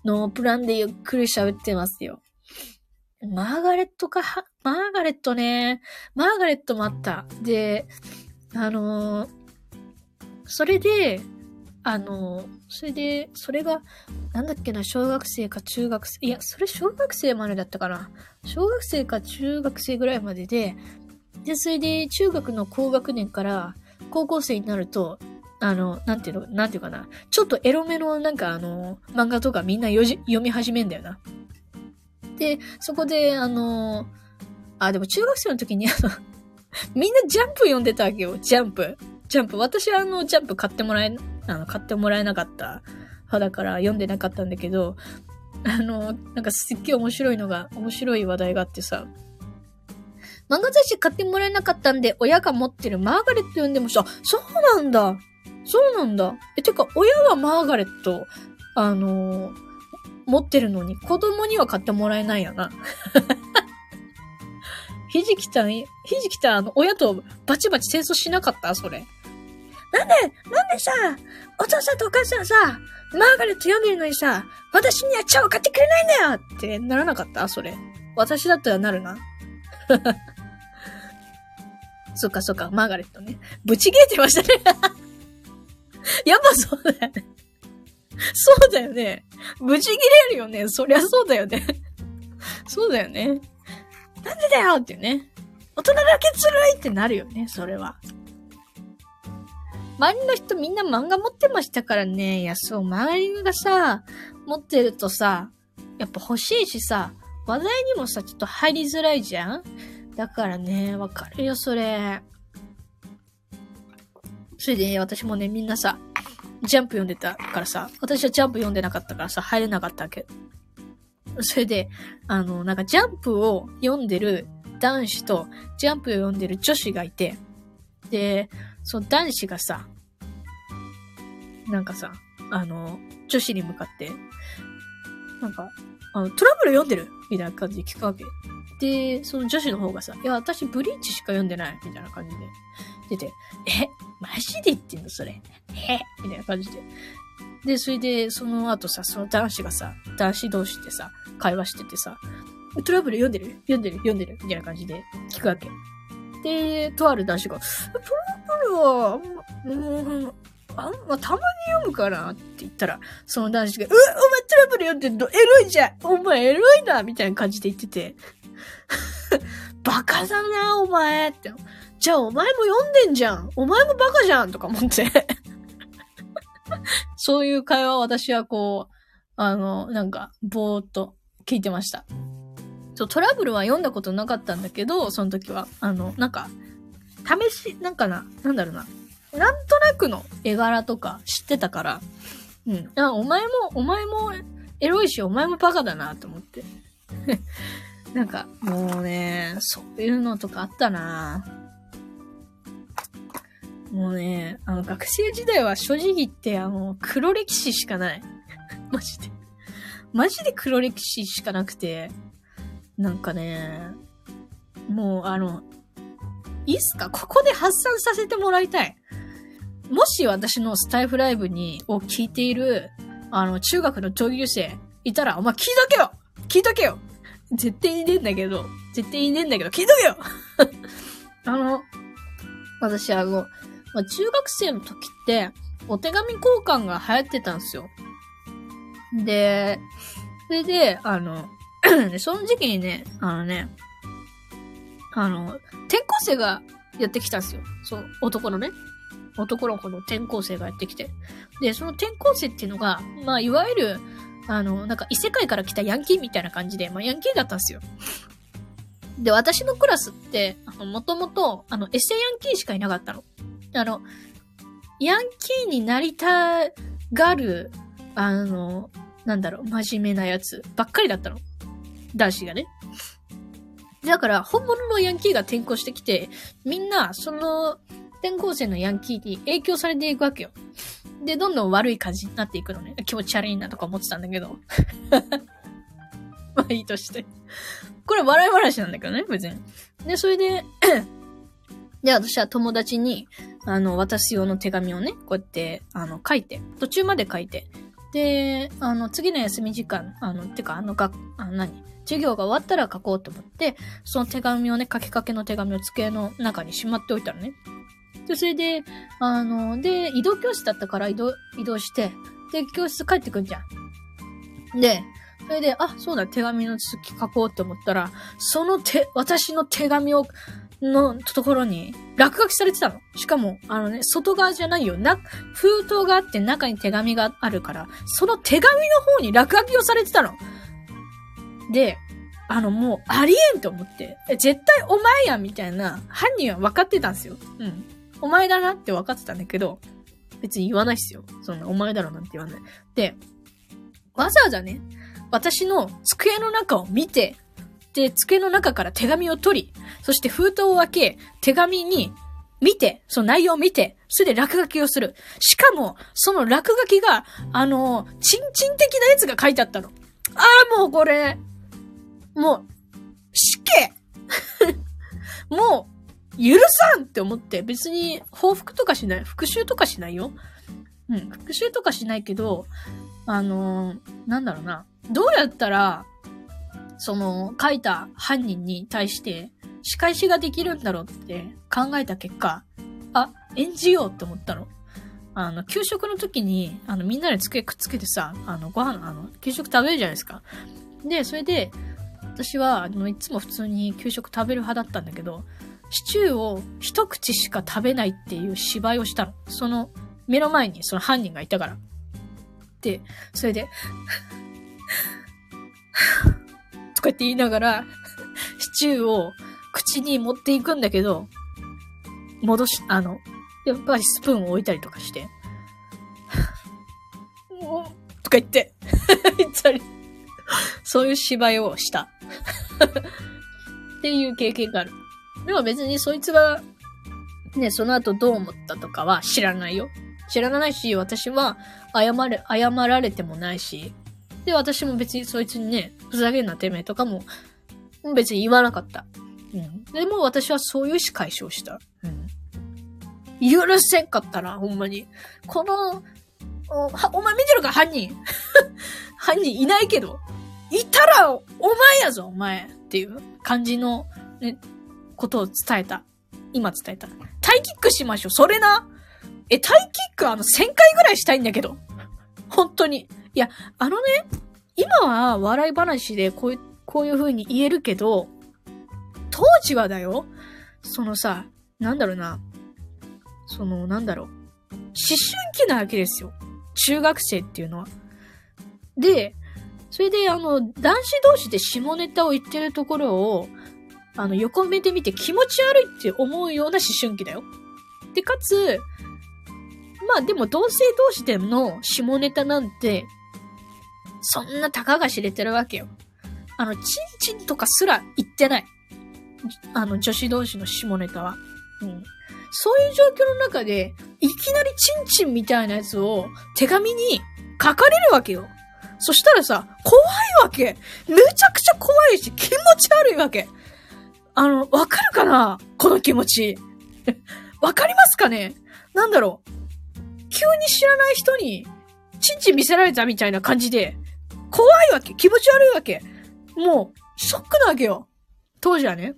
ノープランでゆっくり喋ってますよ。マーガレットか、マーガレットね。マーガレットもあった。で、あのー、それで、あのー、それで、それが、なんだっけな、小学生か中学生、いや、それ小学生までだったかな。小学生か中学生ぐらいまでで、で、それで中学の高学年から高校生になると、あの、なんていうの、なんていうかな。ちょっとエロめのなんかあの、漫画とかみんな読み始めんだよな。で、そこで、あの、あ、でも中学生の時にあの みんなジャンプ読んでたわけよ。ジャンプ。ジャンプ。私はあの、ジャンプ買ってもらえ、あの、買ってもらえなかった派だから読んでなかったんだけど、あの、なんかすっげえ面白いのが、面白い話題があってさ、漫画雑誌買ってもらえなかったんで、親が持ってるマーガレット読んでました。そうなんだ。そうなんだ。え、てか、親はマーガレット、あのー、持ってるのに子供には買ってもらえないよな。ひじきちゃん、ひじきちゃん、あの、親とバチバチ戦争しなかった？それ。なんで、なんでさ、お父さんとお母さんさ、マーガレット読んでるのにさ、私には茶を買ってくれないんだよってならなかった？それ。私だったらなるな。そっかそっか、マーガレットね。ブチ切れてましたね。やっぱそうだよね。そうだよね。ブチ切れるよね。そりゃそうだよね。そうだよね。なんでだよってね。大人だけずるいってなるよね、それは。周りの人みんな漫画持ってましたからね。いや、そう、周りがさ、持ってるとさ、やっぱ欲しいしさ、話題にもさ、ちょっと入りづらいじゃんだからね、わかるよ、それ。それで、ね、私もね、みんなさ、ジャンプ読んでたからさ、私はジャンプ読んでなかったからさ、入れなかったわけ。それで、あの、なんかジャンプを読んでる男子と、ジャンプを読んでる女子がいて、で、その男子がさ、なんかさ、あの、女子に向かって、なんか、あの、トラブル読んでるみたいな感じで聞くわけ。で、その女子の方がさ、いや、私ブリーチしか読んでないみたいな感じで出て、え、マジで言ってんのそれ？え？みたいな感じで。で、それで、その後さ、その男子がさ、男子同士でさ、会話しててさ、トラブル読んでる？読んでる？読んでる？みたいな感じで聞くわけ。で、とある男子が、トラブルは、うん、あんまたまに読むからって言ったら、その男子が、うトラブル読んでんの？エロいじゃんお前エロいなみたいな感じで言ってて、バカだな、お前って。じゃあお前も読んでんじゃんお前もバカじゃんとか思って そういう会話私はこう、あの、なんか、ぼーっと聞いてました。そう、トラブルは読んだことなかったんだけど、その時は。あの、なんか、試し、なんかな、なんだろうな。なんとなくの絵柄とか知ってたから、うん。あ、お前も、お前もエロいし、お前もバカだなと思って。なんか、もうね、そういうのとかあったなもうね、あの、学生時代は正直言って、あの、黒歴史しかない。マジで。マジで黒歴史しかなくて、なんかね、もう、あの、いいっすか？ここで発散させてもらいたい。もし私のスタイフライブに、を聞いている、あの、中学の同級生いたら、お前聞いとけよ聞いとけよ絶対いねえんだけど、絶対いねえんだけど、聞いとけよ あの、私あの、まあ、中学生の時って、お手紙交換が流行ってたんですよ。で、それで、あの、その時期にね、あのね、あの、転校生がやってきたんですよ。そう、男のね。男の子の転校生がやってきて。で、その転校生っていうのが、まあ、いわゆる、あの、なんか異世界から来たヤンキーみたいな感じで、まあ、ヤンキーだったんですよ。で、私のクラスって、あの、もともと、あの、エセヤンキーしかいなかったの。あの、ヤンキーになりたがる、あの、なんだろう、真面目なやつばっかりだったの。男子がね。だから、本物のヤンキーが転校してきて、みんな、その、転校生のヤンキーに影響されていくわけよ。で、どんどん悪い感じになっていくのね。気持ち悪いなとか思ってたんだけど。まあいいとして。これ笑い話なんだけどね、別に。で、それで で、私は友達に、あの、渡す用の手紙をね、こうやって、あの、書いて、途中まで書いて、で、あの、次の休み時間、あの、てか、あの、が、あの、何？授業が終わったら書こうと思って、その手紙をね、書きかけの手紙を机の中にしまっておいたのね。で、それで、あの、で、移動教室だったから移動、移動して、で、教室帰ってくんじゃん。で、それで、あ、そうだ、手紙の続き書こうって思ったら、その手、私の手紙を、のところに落書きされてたの。しかも、あのね、外側じゃないよ。な、封筒があって中に手紙があるから、その手紙の方に落書きをされてたの。で、あの、もう、ありえんと思って。絶対お前やみたいな、犯人は分かってたんですよ。うん。お前だなって分かってたんだけど、別に言わないっすよ。そんな、お前だろなんて言わない。で、わざわざね、私の机の中を見て、で、机の中から手紙を取り、そして封筒を開け、手紙に見て、その内容を見て、それで落書きをする。しかも、その落書きが、あの、ちんちん的なやつが書いてあったの。ああ、もうこれ、もう、さんって思って、別に報復とかしない。復讐とかしないよ。うん、復讐とかしないけど、あのー、なんだろうな。どうやったら、その、書いた犯人に対して仕返しができるんだろうって考えた結果、あ、演じようって思ったの。あの、給食の時に、あの、みんなで机くっつけてさ、あの、ご飯、あの、給食食べるじゃないですか。で、それで、私は、あの、いつも普通に給食食べる派だったんだけど、シチューを一口しか食べないっていう芝居をしたの。その、目の前にその犯人がいたから。で、それでとかって言いながら、シチューを口に持っていくんだけど、戻し、あの、やっぱりスプーンを置いたりとかして、もうとか言って言ったり、そういう芝居をしたっていう経験がある。でも別にそいつが、ね、その後どう思ったとかは知らないよ。知らないし、私は謝れ、謝られてもないし、で、私も別にそいつにね、ふざけんなてめえとかも、別に言わなかった。うん。でも私はそういう仕返しをした。うん。許せんかったな、ほんまに。この、おお前見てるか、犯人。犯人いないけど。いたら、お前やぞ、お前。っていう感じの、ね、ことを伝えた。今伝えた。タイキックしましょう。それな。え、タイキックあの1000回ぐらいしたいんだけど。本当に。いや、あのね、今は笑い話でこういう、こういう風に言えるけど、当時はだよ、そのさ、なんだろうな、その、なんだろう、思春期なわけですよ。中学生っていうのは。で、それで、あの、男子同士で下ネタを言ってるところを、あの、横目で見て気持ち悪いって思うような思春期だよ。で、かつ、まあでも同性同士での下ネタなんて、そんなたかが知れてるわけよ。あの、チンチンとかすら言ってない。あの、女子同士の下ネタは。うん。そういう状況の中で、いきなりチンチンみたいなやつを手紙に書かれるわけよ。そしたらさ、怖いわけ。めちゃくちゃ怖いし、気持ち悪いわけ。あの、わかるかな？この気持ち。わかりますかね？なんだろう。急に知らない人に、チンチン見せられたみたいな感じで、怖いわけ。気持ち悪いわけ。もう、ショックなわけよ。当時はね。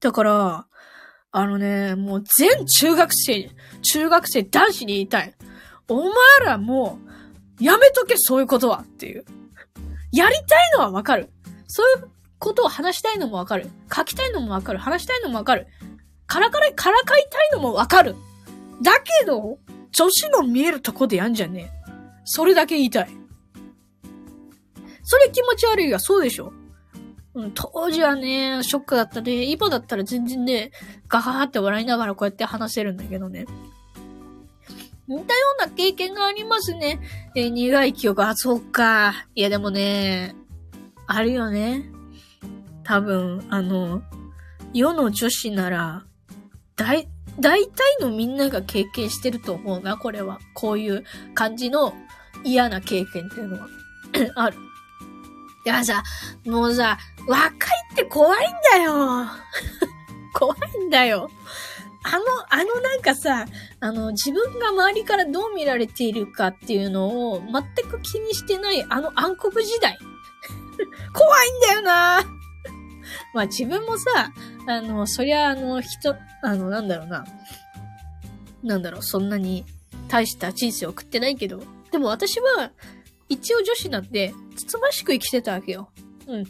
だから、あのね、もう全中学生、中学生男子に言いたい。お前らもう、やめとけ、そういうことはっていう。やりたいのはわかる。そういうことを話したいのもわかる。書きたいのもわかる。話したいのもわかる。からから、からかいたいのもわかる。だけど、女子の見えるとこでやんじゃねえ。それだけ言いたい。それ気持ち悪いが、そうでしょうん、当時はね、ショックだったね。今だったら全然ね、ガハハって笑いながらこうやって話せるんだけどね。似たような経験がありますね。えー、苦い記憶。あ、そうか。いや、でもね、あるよね。多分、あの、世の女子なら、大、大体のみんなが経験してると思うな、これは。こういう感じの嫌な経験っていうのは ある。いやさ、もうさ、若いって怖いんだよ。怖いんだよ。あの、あのなんかさ、あの、自分が周りからどう見られているかっていうのを全く気にしてないあの暗黒時代。怖いんだよなまあ自分もさ、あの、そりゃあの、人、あの、なんだろうな。なんだろう、そんなに大した人生を送ってないけど。でも私は、一応女子なんで、つつましく生きてたわけよ。うん。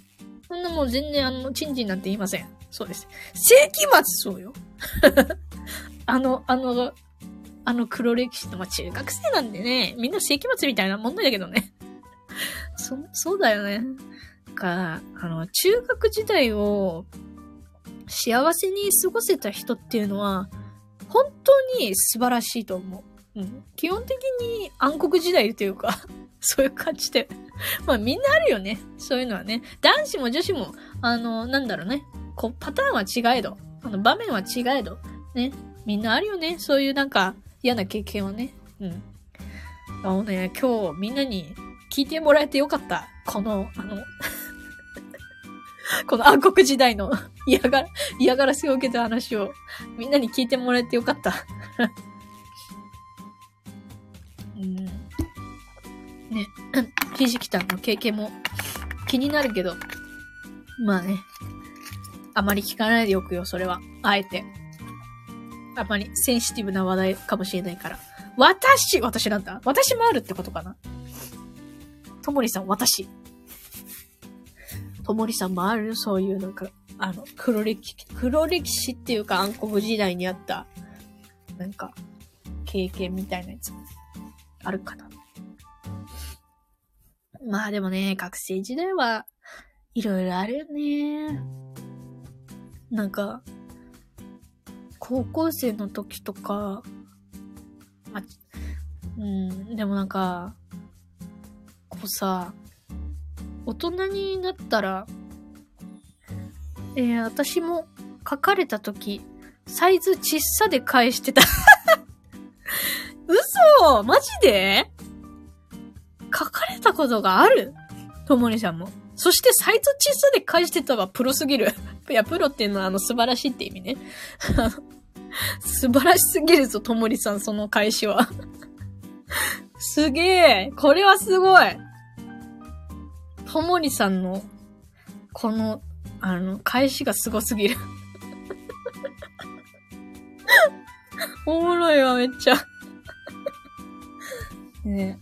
そんなもう全然あの、チンチンなんて言いません。そうです。世紀末そうよ。あの、あの、あの黒歴史の、まあ、中学生なんでね、みんな世紀末みたいなもんだけどね。そ、そうだよね。か、あの、中学時代を幸せに過ごせた人っていうのは、本当に素晴らしいと思う。うん。基本的に暗黒時代というか そういう感じで まあみんなあるよね。そういうのはね。男子も女子も、あの、なんだろうね。こう、パターンは違えど、あの、場面は違えど、ね。みんなあるよね。そういうなんか嫌な経験はね。うん。あのね、今日みんなに聞いてもらえてよかった。この、あの この暗黒時代の 嫌がら、嫌がらせを受けた話をみんなに聞いてもらえてよかった。うん。ね、ひじきたんの経験も気になるけど、まあね、あまり聞かないでおくよ、それは。あえて。あまりセンシティブな話題かもしれないから。私私なんだ私もあるってことかなともりさん、私。ともりさんもあるそういうなんか、あの、黒歴、黒歴史っていうか暗黒時代にあった、なんか、経験みたいなやつ、あるかな。まあでもね、学生時代は、いろいろあるよね。なんか、高校生の時とか、あ、うん、でもなんか、こうさ、大人になったら、えー、私も書かれた時、サイズ小さで返してた 嘘マジで？書かれたことがある？ともりさんも。そしてサイズ小さで返してたはプロすぎる。いや、プロっていうのはあの素晴らしいって意味ね。素晴らしすぎるぞ、ともりさん、その返しは。すげえこれはすごいともりさんの、この、あの、返しがすごすぎる おもろいわ、めっちゃ ね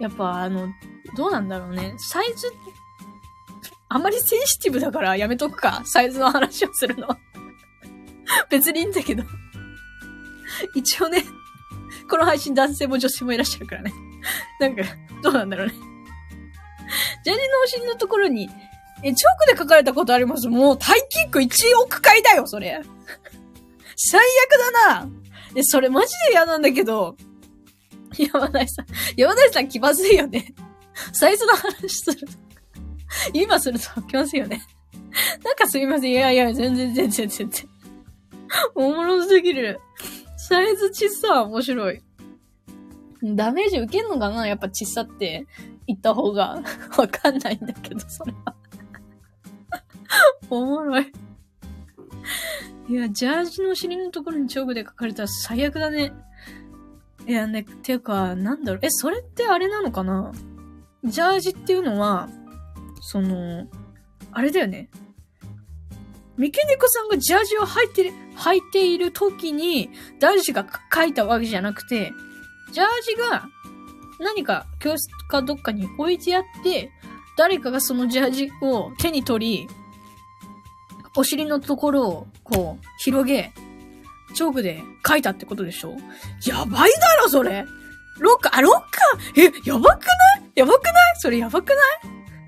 やっぱあの、どうなんだろうね。サイズ、あまりセンシティブだからやめとくか。サイズの話をするの。別にいいんだけど。一応ね、この配信男性も女性もいらっしゃるからね。なんか、どうなんだろうね。ジャーのお尻のところに、え、チョークで書かれたことあります？もう、タイキック1億回だよ、それ。最悪だな。え、それマジで嫌なんだけど。山田さん、山田さん気まずいよね。サイズの話すると。今すると気まずいよね。なんかすみません。いやいや、全然全然全然。おもろすぎる。サイズ小さ、面白い。ダメージ受けんのかな？やっぱ小さって言った方が わかんないんだけど、それは おもろい。いや、ジャージの尻のところにチョークで書かれたら最悪だね。いやね、ていうか、なんだろう。え、それってあれなのかな？ジャージっていうのは、その、あれだよね。三毛猫さんがジャージを履いてる、履いている時に、男子が書いたわけじゃなくて、ジャージが何か教室かどっかに置いてあって、誰かがそのジャージを手に取り、お尻のところをこう広げ、チョークで書いたってことでしょ？やばいだろ、それ。ロッカー、あ、ロッカー？え、やばくない？やばくない？それやばくない？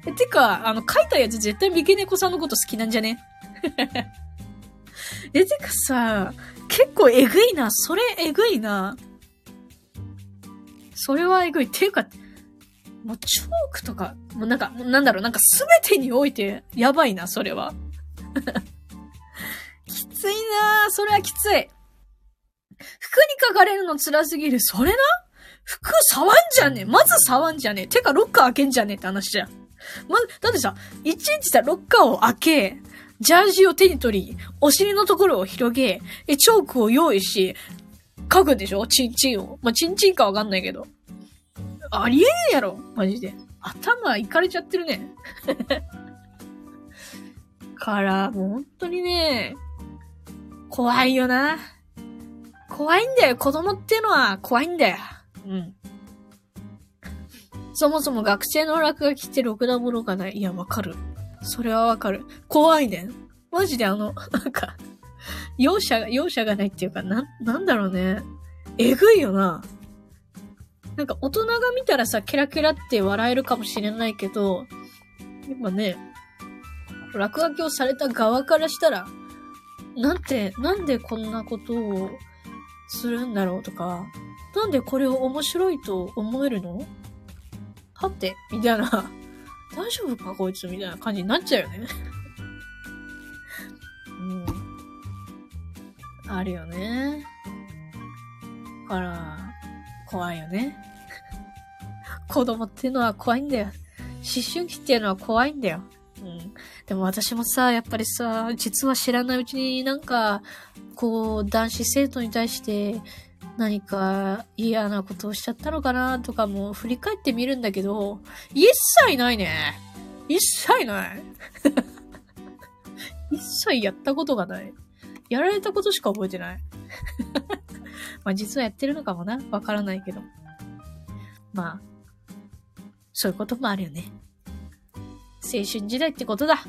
え、てか、あの、書いたやつ絶対三毛猫さんのこと好きなんじゃね？え、てかさ、結構えぐいな。それえぐいな。それはえぐい。っていうか、もうチョークとか、もうなんか、なんだろう、なんかすべてにおいてやばいな、それは。きついなそれはきつい。服に書かれるの辛すぎる。それな？服触んじゃねえ。まず触んじゃねえ。てかロッカー開けんじゃねえって話じゃん。ま、だってさ、いちいちさ、ロッカーを開け、ジャージを手に取り、お尻のところを広げ、え、チョークを用意し、書くんでしょ？チンチンを。まあ、チンチンかわかんないけど。ありえんやろマジで。頭いかれちゃってるね。から、もう本当にね、怖いよな。怖いんだよ。子供っていうのは怖いんだよ。うん。そもそも学生の落書きってろくなものがない。いや、わかる。それはわかる。怖いね。マジであの、なんか、容赦が、容赦がないっていうか、な、なんだろうね。えぐいよな。なんか大人が見たらさ、ケラケラって笑えるかもしれないけど、やっぱね、落書きをされた側からしたら、なんて、なんでこんなことをするんだろうとか、なんでこれを面白いと思えるの？はってみたいな、大丈夫か？こいつみたいな感じになっちゃうよね。うん。あるよね。だから、怖いよね。子供っていうのは怖いんだよ。思春期っていうのは怖いんだよ。うん。でも私もさ、やっぱりさ、実は知らないうちになんか、こう、男子生徒に対して何か嫌なことをしちゃったのかなとかも振り返ってみるんだけど、一切ないね。一切ない。一切やったことがない。やられたことしか覚えてない。まあ実はやってるのかもな。わからないけど。まあ、そういうこともあるよね。青春時代ってことだ。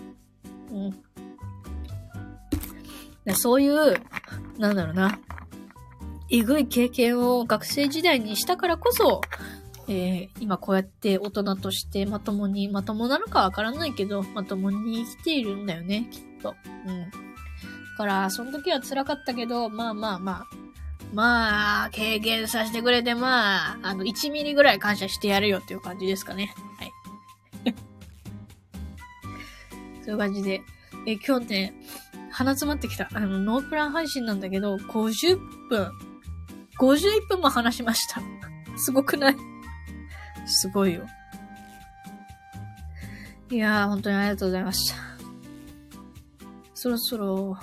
うん。そういう、なんだろうな。えぐい経験を学生時代にしたからこそ、えー、今こうやって大人としてまともに、まともなのかわからないけど、まともに生きているんだよね、きっと。うん。だから、その時は辛かったけど、まあまあまあ、まあ、経験させてくれて、まあ、あの、1ミリぐらい感謝してやるよっていう感じですかね。はい。そういう感じで。え、今日ね、鼻詰まってきた。あの、ノープラン配信なんだけど、50分、51分も話しました。すごくない？すごいよ。いやー、本当にありがとうございました。そろそろ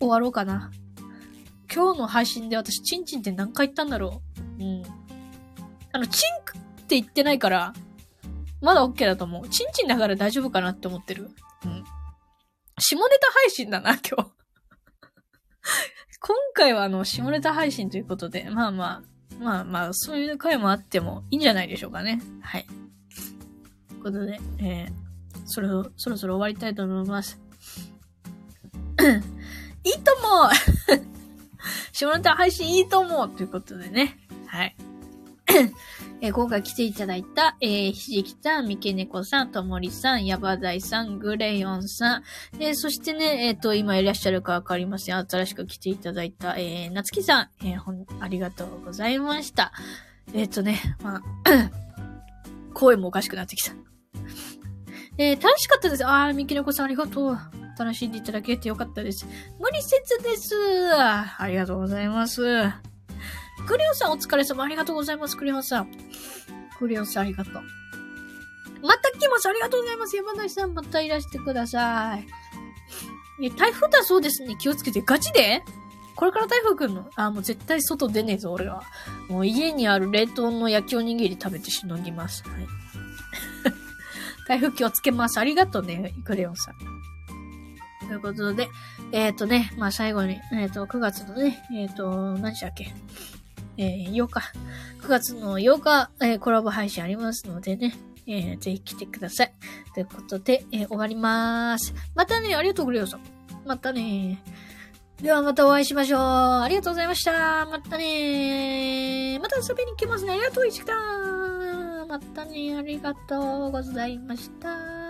終わろうかな。今日の配信で私、チンチンって何回言ったんだろう？うん。あの、チンクって言ってないから、まだ OK だと思う。チンチンだから大丈夫かなって思ってる。うん。下ネタ配信だな、今日。今回はあの、下ネタ配信ということで、まあまあ、まあまあ、そういう回もあってもいいんじゃないでしょうかね。はい。ということで、えー、そろ、そろそろ終わりたいと思います。いいとも下ネタ配信いいと思うということでね。はい。えー、今回来ていただいた、えー、ひじきさん、みけねこさん、ともりさん、やばだいさん、グレヨンさん、えー、そしてね、えっ、ー、と、今いらっしゃるかわかりません。新しく来ていただいた、えー、なつきさん、えー、ほん、ありがとうございました。えっ、ー、とね、まあ、声もおかしくなってきた。えー、楽しかったです。あー、みけねこさんありがとう。楽しんでいただけてよかったです。無理せずです。ありがとうございます。クリオさんお疲れ様。ありがとうございます、クリオさん。クリオさんありがとう。また来ます。ありがとうございます。山梨さんまたいらしてください。え、台風だそうですね。気をつけて。ガチで？これから台風来るの？あ、もう絶対外出ねえぞ、俺は。もう家にある冷凍の焼きおにぎり食べてしのぎます。はい。台風気をつけます。ありがとうね、クレヨンさん。ということで、えっ、ー、とね、まあ最後に、えっ、ー、と、9月のね、えっ、ー、と、何したっけ？えー、8日、9月の8日、えー、コラボ配信ありますのでね、えー、ぜひ来てください。ということで、えー、終わりまーす。またね、ありがとう、グレオさん。またねではまたお会いしましょう。ありがとうございました。またねまた遊びに来ますね。ありがとう、石田。またねありがとうございました。